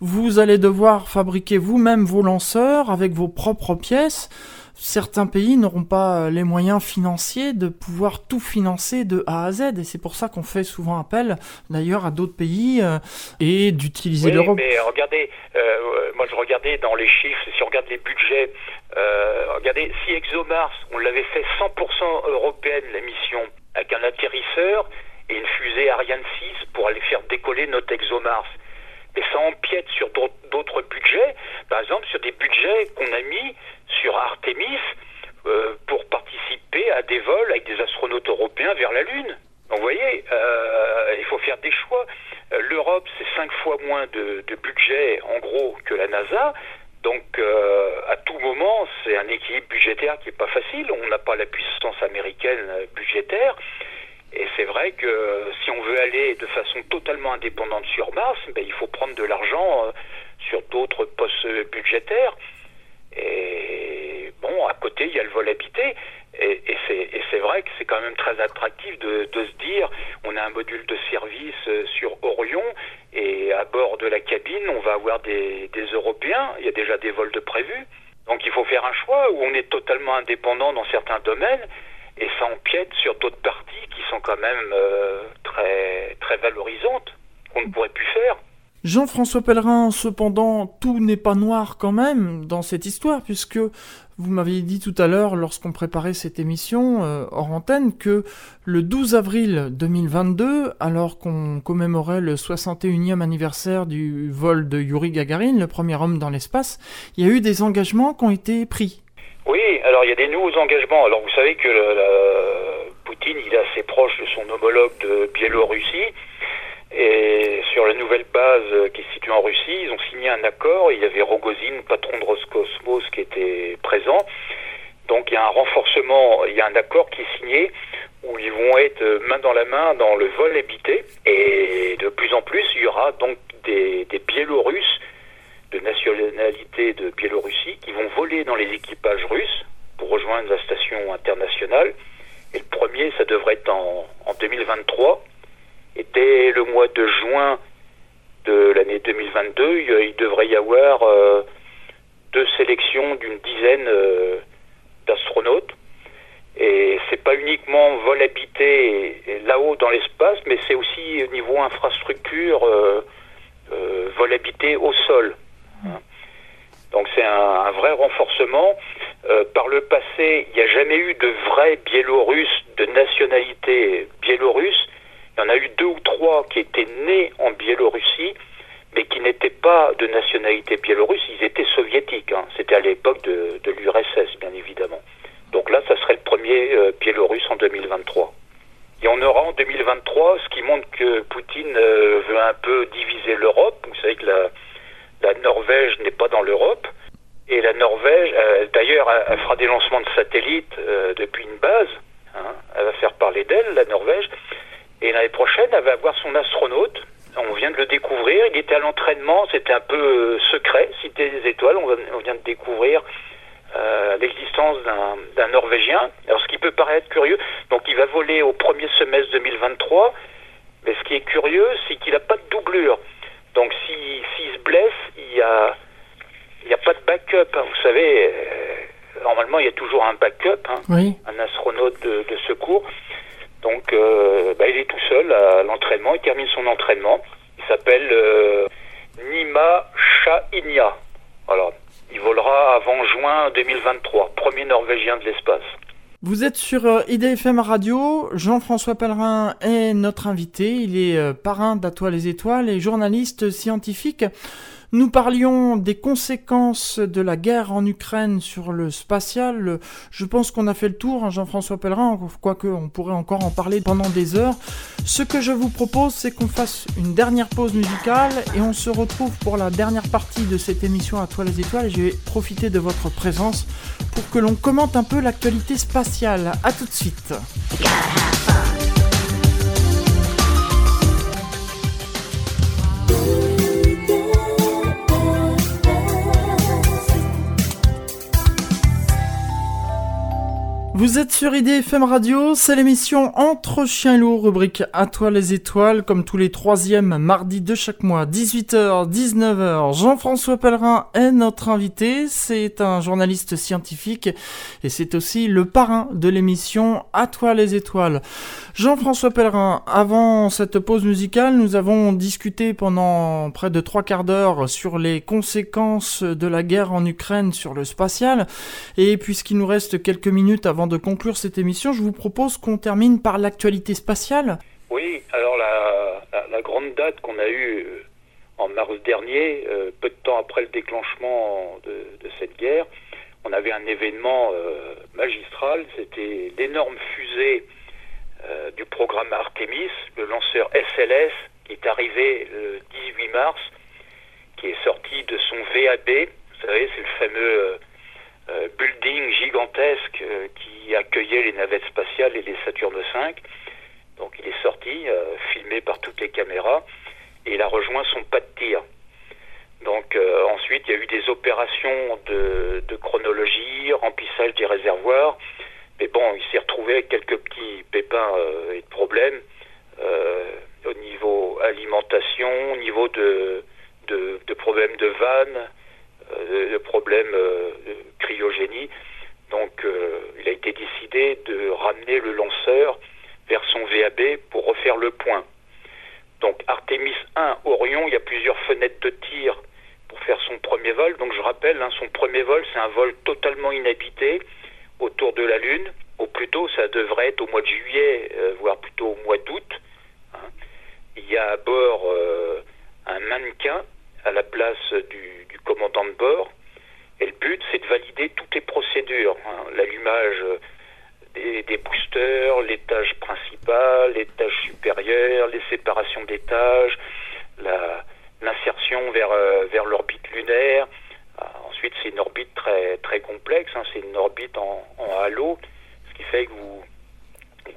vous allez devoir fabriquer vous-même vos lanceurs avec vos propres pièces, certains pays n'auront pas les moyens financiers de pouvoir tout financer de A à Z, et c'est pour ça qu'on fait souvent appel d'ailleurs à d'autres pays euh, et d'utiliser oui, l'Europe. Mais regardez, euh, moi je regardais dans les chiffres, si on regarde les budgets, euh, regardez, si ExoMars, on l'avait fait 100% européenne la mission, avec un atterrisseur, et une fusée Ariane 6 pour aller faire décoller notre ExoMars. Mais ça empiète sur d'autres budgets, par exemple sur des budgets qu'on a mis sur Artemis euh, pour participer à des vols avec des astronautes européens vers la Lune. Donc vous voyez, euh, il faut faire des choix. Euh, L'Europe, c'est cinq fois moins de, budget en gros que la NASA. Donc à tout moment, c'est un équilibre budgétaire qui n'est pas facile. On n'a pas la puissance américaine budgétaire. Et c'est vrai que si on veut aller de façon totalement indépendante sur Mars, ben, il faut prendre de l'argent euh, sur d'autres postes budgétaires. Et bon, à côté, il y a le vol habité. Et, c'est vrai que c'est quand même très attractif de, de, se dire, on a un module de service euh, sur Orion et à bord de la cabine, on va avoir des, des Européens. Il y a déjà des vols de prévus. Donc il faut faire un choix où on est totalement indépendant dans certains domaines et ça empiète sur d'autres parties qui sont quand même euh, très, très valorisantes, qu'on ne pourrait plus faire. Jean-François Pellerin, cependant, tout n'est pas noir quand même dans cette histoire, puisque vous m'aviez dit tout à l'heure, lorsqu'on préparait cette émission euh, hors antenne, que le 12 avril 2022, alors qu'on commémorait le 61e anniversaire du vol de Yuri Gagarin, le premier homme dans l'espace, il y a eu des engagements qui ont été pris. Oui, alors il y a des nouveaux engagements. Alors vous savez que Poutine, il est assez proche de son homologue de Biélorussie. Et sur la nouvelle base qui est située en Russie, ils ont signé un accord. Il y avait Rogozin, patron de Roscosmos, qui était présent. Donc il y a un renforcement, il y a un accord qui est signé où ils vont être main dans la main dans le vol habité. Et de plus en plus, il y aura donc des, des Biélorusses de nationalité de Biélorussie qui vont voler dans les équipages russes pour rejoindre la station internationale. Et le premier, ça devrait être en, en 2023. Et dès le mois de juin de l'année 2022, il, devrait y avoir euh, deux sélections d'une dizaine euh, d'astronautes. Et c'est pas uniquement vol habité là-haut dans l'espace, mais c'est aussi au niveau infrastructure, euh, vol habité au sol. Donc c'est un, vrai renforcement. Euh, par le passé, il n'y a jamais eu de vrais Biélorusses de nationalité biélorusse. Il y en a eu deux ou trois qui étaient nés en Biélorussie, mais qui n'étaient pas de nationalité biélorusse, ils étaient soviétiques. Hein. C'était à l'époque de, de l'URSS, bien évidemment. Donc là, ça serait le premier euh, Biélorusse en 2023. Et on aura en 2023, ce qui montre que Poutine euh, veut un peu diviser l'Europe. Vous savez que la, la Norvège n'est pas dans l'Europe. Et la Norvège, euh, d'ailleurs, elle fera des lancements de satellites euh, depuis une base. Hein. Elle va faire parler d'elle, la Norvège. Et l'année prochaine, elle va avoir son astronaute. On vient de le découvrir. Il était à l'entraînement. C'était un peu euh, secret, Cité des étoiles. On, on vient de découvrir l'existence d'un Norvégien. Alors, ce qui peut paraître curieux, donc il va voler au premier semestre 2023. Mais ce qui est curieux, c'est qu'il n'a pas de doublure. Donc s'il si, se blesse, il y a, n'y a pas de backup. Hein. Vous savez, euh, normalement, il y a toujours un backup, hein, oui. un astronaute de, de secours. Donc, euh, bah, il est tout seul à l'entraînement. Il termine son entraînement. Il s'appelle euh, Nima Shahinia. Voilà. Il volera avant juin 2023, premier Norvégien de l'espace. Vous êtes sur euh, IDFM Radio, Jean-François Pellerin est notre invité, il est euh, parrain d'Atoile les Étoiles et journaliste scientifique. Nous parlions des conséquences de la guerre en Ukraine sur le spatial. Je pense qu'on a fait le tour, hein, Jean-François Pellerin, quoique on pourrait encore en parler pendant des heures. Ce que je vous propose, c'est qu'on fasse une dernière pause musicale et on se retrouve pour la dernière partie de cette émission à Toi les étoiles. Je vais profiter de votre présence pour que l'on commente un peu l'actualité spatiale. A tout de suite. Vous êtes sur IDFM Radio, c'est l'émission Entre chiens et loups, rubrique À toi les étoiles, comme tous les troisièmes mardis de chaque mois, 18h, 19h. Jean-François Pellerin est notre invité, c'est un journaliste scientifique et c'est aussi le parrain de l'émission À toi les étoiles. Jean-François Pellerin, avant cette pause musicale, nous avons discuté pendant près de trois quarts d'heure sur les conséquences de la guerre en Ukraine sur le spatial et puisqu'il nous reste quelques minutes de conclure cette émission, je vous propose qu'on termine par l'actualité spatiale. Oui, alors la, grande date qu'on a eue euh, en mars dernier, euh, peu de temps après le déclenchement de, cette guerre, on avait un événement euh, magistral, c'était l'énorme fusée du programme Artemis, le lanceur SLS, qui est arrivé le 18 mars, qui est sorti de son VAB, vous savez, c'est le fameux building gigantesque euh, accueillait les navettes spatiales et les Saturne V. Donc il est sorti, euh, filmé par toutes les caméras, et il a rejoint son pas de tir. Donc ensuite, il y a eu des opérations de, chronologie, remplissage des réservoirs. Mais bon, il s'est retrouvé avec quelques petits pépins et de problèmes au niveau alimentation, au niveau de, de, de problèmes de vannes, euh, le problème euh, de cryogénie. Donc euh, il a été décidé de ramener le lanceur vers son VAB pour refaire le point. Donc Artemis 1, Orion, il y a plusieurs fenêtres de tir pour faire son premier vol. Donc je rappelle, hein, son premier vol, c'est un vol totalement inhabité autour de la Lune. Au plus tôt, ça devrait être au mois de juillet, voire plutôt au mois d'août. Hein. Il y a à bord un mannequin à la place du, commandant de bord. Et le but, c'est de valider toutes les procédures. Hein. L'allumage des, boosters, l'étage principal, l'étage supérieur, les séparations d'étages, l'insertion vers, euh, vers l'orbite lunaire. Ah, ensuite, c'est une orbite très, très complexe. Hein. C'est une orbite en, halo, ce qui fait que vous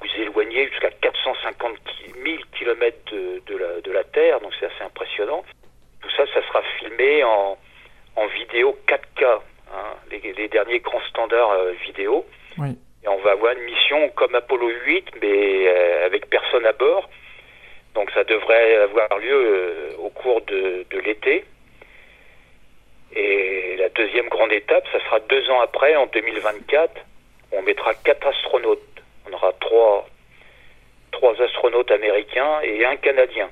vous éloignez jusqu'à 450 000 km de la Terre, donc c'est assez impressionnant. Tout ça, ça sera filmé en, en vidéo 4K, hein, les, derniers grands standards euh, vidéo. Et on va avoir une mission comme Apollo 8, mais euh, avec personne à bord. Donc ça devrait avoir lieu euh, au cours de, l'été. Et la deuxième grande étape, ça sera deux ans après, en 2024. On mettra quatre astronautes. On aura trois, trois astronautes américains et un canadien.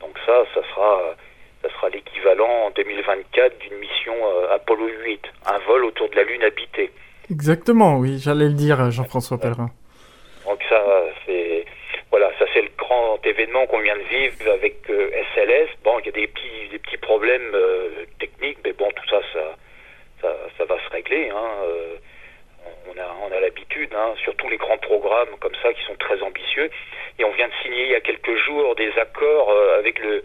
Donc ça, ça sera ça sera l'équivalent en 2024 d'une mission euh, Apollo 8, un vol autour de la Lune habitée. Exactement, oui, j'allais le dire, Jean-François Pellerin. Donc ça, c'est voilà, ça c'est le grand événement qu'on vient de vivre avec euh, SLS. Bon, il y a des petits, des petits problèmes euh, techniques, mais bon, tout ça, ça, ça, va se régler. Hein, on a, on a l'habitude, hein, surtout les grands programmes comme ça qui sont très ambitieux. Et on vient de signer il y a quelques jours des accords avec le,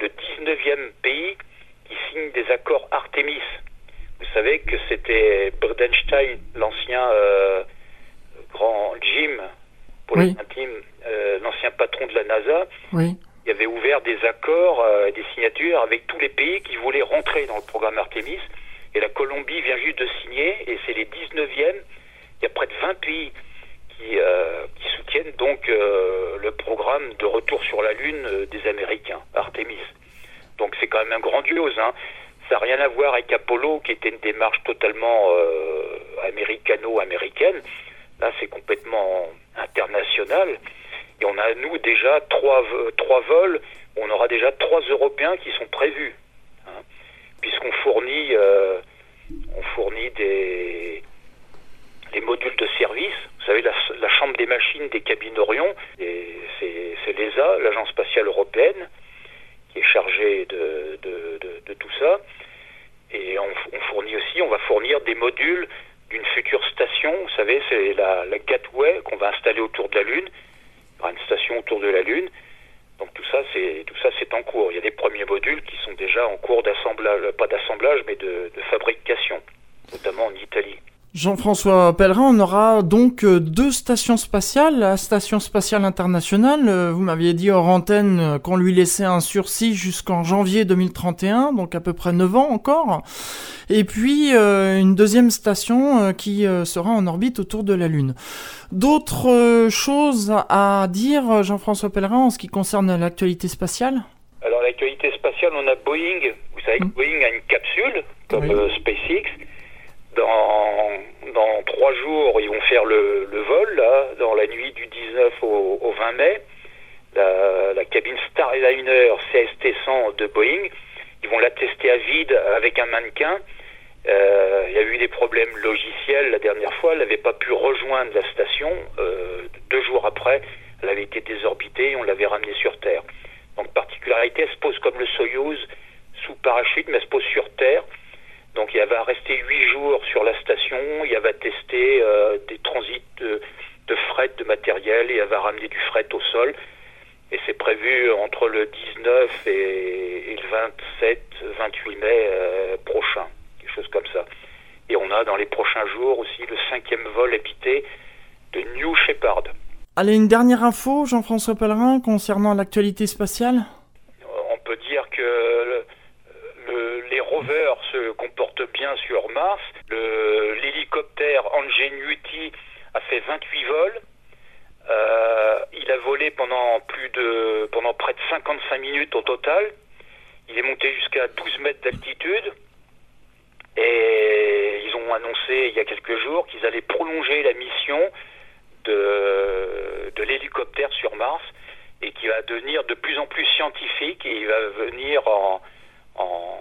le 19e pays qui signe des accords Artemis. Vous savez que c'était Burdenstein, l'ancien euh, grand Jim, pour les intimes, euh, l'ancien patron de la NASA, oui. il avait ouvert des accords, euh, des signatures avec tous les pays qui voulaient rentrer dans le programme Artemis. Et la Colombie vient juste de signer, et c'est les 19e. Il y a près de 20 pays qui, qui soutiennent donc le programme de retour sur la Lune des Américains, Artemis. Donc c'est quand même un grandiose. Hein. Ça n'a rien à voir avec Apollo, qui était une démarche totalement euh, américano-américaine. Là, c'est complètement international. Et on a, nous, déjà trois, trois vols. On aura déjà trois Européens qui sont prévus. Hein. puisqu'on fournit, on fournit des, des modules de service. Vous savez, la, chambre des machines des cabines Orion, c'est l'ESA, l'Agence spatiale européenne, qui est chargée de, tout ça. Et on, fournit aussi, on va fournir des modules d'une future station. Vous savez, c'est la, Gateway qu'on va installer autour de la Lune. Une station autour de la Lune. Donc tout ça, c'est tout ça, c'est en cours. Il y a des premiers modules qui sont déjà en cours d'assemblage, pas d'assemblage, mais de fabrication, notamment en Italie. Jean-François Pellerin, on aura donc euh, deux stations spatiales. La station spatiale internationale, euh, vous m'aviez dit hors antenne euh, qu'on lui laissait un sursis jusqu'en janvier 2031, donc à peu près 9 ans encore. Et puis une deuxième station qui sera en orbite autour de la Lune. D'autres choses à dire, Jean-François Pellerin, en ce qui concerne l'actualité spatiale? Alors l'actualité spatiale, on a Boeing. Vous savez que mmh. Boeing a une capsule, comme SpaceX dans, trois jours, ils vont faire le, vol, là, dans la nuit du 19 au, au 20 mai. La, la, cabine Starliner CST-100 de Boeing. Ils vont la tester à vide avec un mannequin. Euh, il y a eu des problèmes logiciels la dernière fois. Elle n'avait pas pu rejoindre la station. Euh, deux jours après, elle avait été désorbitée et on l'avait ramenée sur Terre. Donc, particularité, elle se pose comme le Soyuz sous parachute, mais elle se pose sur Terre. Donc il va rester huit jours sur la station, il va tester euh, des transits de, fret de matériel et elle va ramener du fret au sol. Et c'est prévu entre le 19 et, le 27, 28 mai euh, prochain, quelque chose comme ça. Et on a dans les prochains jours aussi le cinquième vol habité de New Shepard. Allez, une dernière info, Jean-François Pellerin, concernant l'actualité spatiale? On peut dire que les rovers se comportent bien sur Mars. L'hélicoptère Ingenuity a fait 28 vols. Euh, il a volé pendant plus de pendant près de 55 minutes au total. Il est monté jusqu'à 12 mètres d'altitude. Et ils ont annoncé il y a quelques jours qu'ils allaient prolonger la mission de, de l'hélicoptère sur Mars et qui va devenir de plus en plus scientifique et il va venir en, en,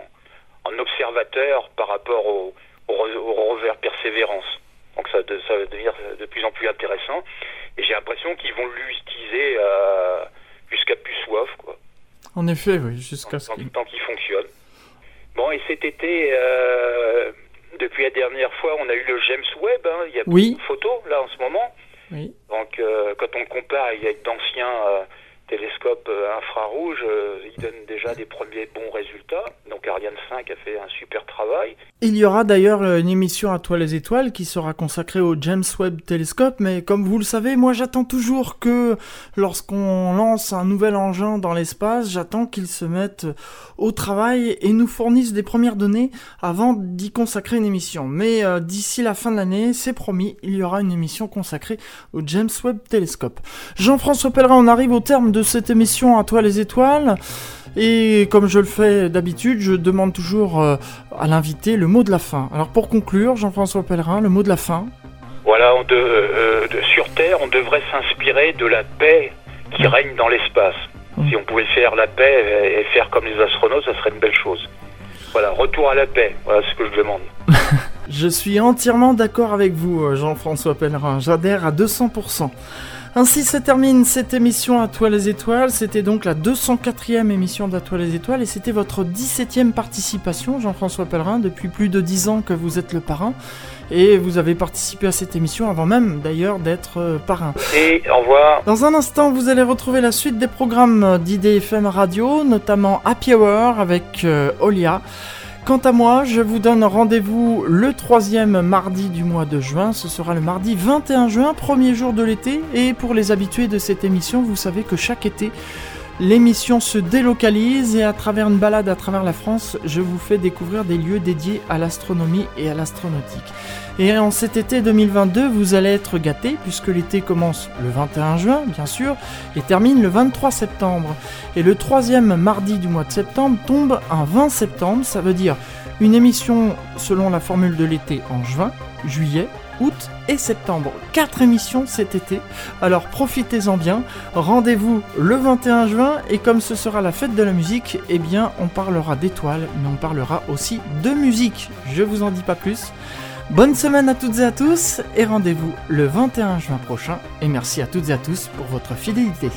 observateur par rapport au, rover Persévérance. Donc ça, ça, va devenir de plus en plus intéressant. Et j'ai l'impression qu'ils vont l'utiliser euh, jusqu'à plus soif. Quoi. En effet, oui, jusqu'à ce qu'il... Tant qu'il fonctionne. Bon, et cet été, euh, depuis la dernière fois, on a eu le James Webb. Hein. Il y a oui. de photos, là, en ce moment. Oui. Donc, euh, quand on compare avec d'anciens télescope euh, infrarouge, euh, il donne déjà des premiers bons résultats. Donc Ariane 5 a fait un super travail. Il y aura d'ailleurs euh, une émission à Toi les étoiles qui sera consacrée au James Webb Telescope, mais comme vous le savez, moi j'attends toujours que lorsqu'on lance un nouvel engin dans l'espace, j'attends qu'il se mette au travail et nous fournisse des premières données avant d'y consacrer une émission. Mais d'ici la fin de l'année, c'est promis, il y aura une émission consacrée au James Webb Telescope. Jean-François Pellerin, on arrive au terme de cette émission à toi les étoiles. Et comme je le fais d'habitude, je demande toujours euh, à l'invité le mot de la fin. Alors pour conclure, Jean-François Pellerin, le mot de la fin. Voilà, on euh, sur Terre, on devrait s'inspirer de la paix qui règne dans l'espace. Mmh. Si on pouvait faire la paix et faire comme les astronautes, ça serait une belle chose. Voilà, retour à la paix, voilà ce que je demande. <laughs> je suis entièrement d'accord avec vous, euh, Jean-François Pellerin. J'adhère à 200%. Ainsi se termine cette émission à toi les étoiles. C'était donc la 204e émission d'À toi les étoiles et c'était votre 17e participation, Jean-François Pellerin, depuis plus de 10 ans que vous êtes le parrain. Et vous avez participé à cette émission avant même d'ailleurs d'être euh, parrain. Et au revoir. Dans un instant, vous allez retrouver la suite des programmes d'IDFM Radio, notamment Happy Hour avec euh, Olia. Quant à moi, je vous donne rendez-vous le troisième mardi du mois de juin. Ce sera le mardi 21 juin, premier jour de l'été. Et pour les habitués de cette émission, vous savez que chaque été, L'émission se délocalise et à travers une balade à travers la France, je vous fais découvrir des lieux dédiés à l'astronomie et à l'astronautique. Et en cet été 2022, vous allez être gâtés puisque l'été commence le 21 juin, bien sûr, et termine le 23 septembre. Et le troisième mardi du mois de septembre tombe un 20 septembre, ça veut dire une émission selon la formule de l'été en juin, juillet, août et septembre. Quatre émissions cet été, alors profitez-en bien. Rendez-vous le 21 juin et comme ce sera la fête de la musique, eh bien on parlera d'étoiles, mais on parlera aussi de musique. Je vous en dis pas plus. Bonne semaine à toutes et à tous et rendez-vous le 21 juin prochain et merci à toutes et à tous pour votre fidélité.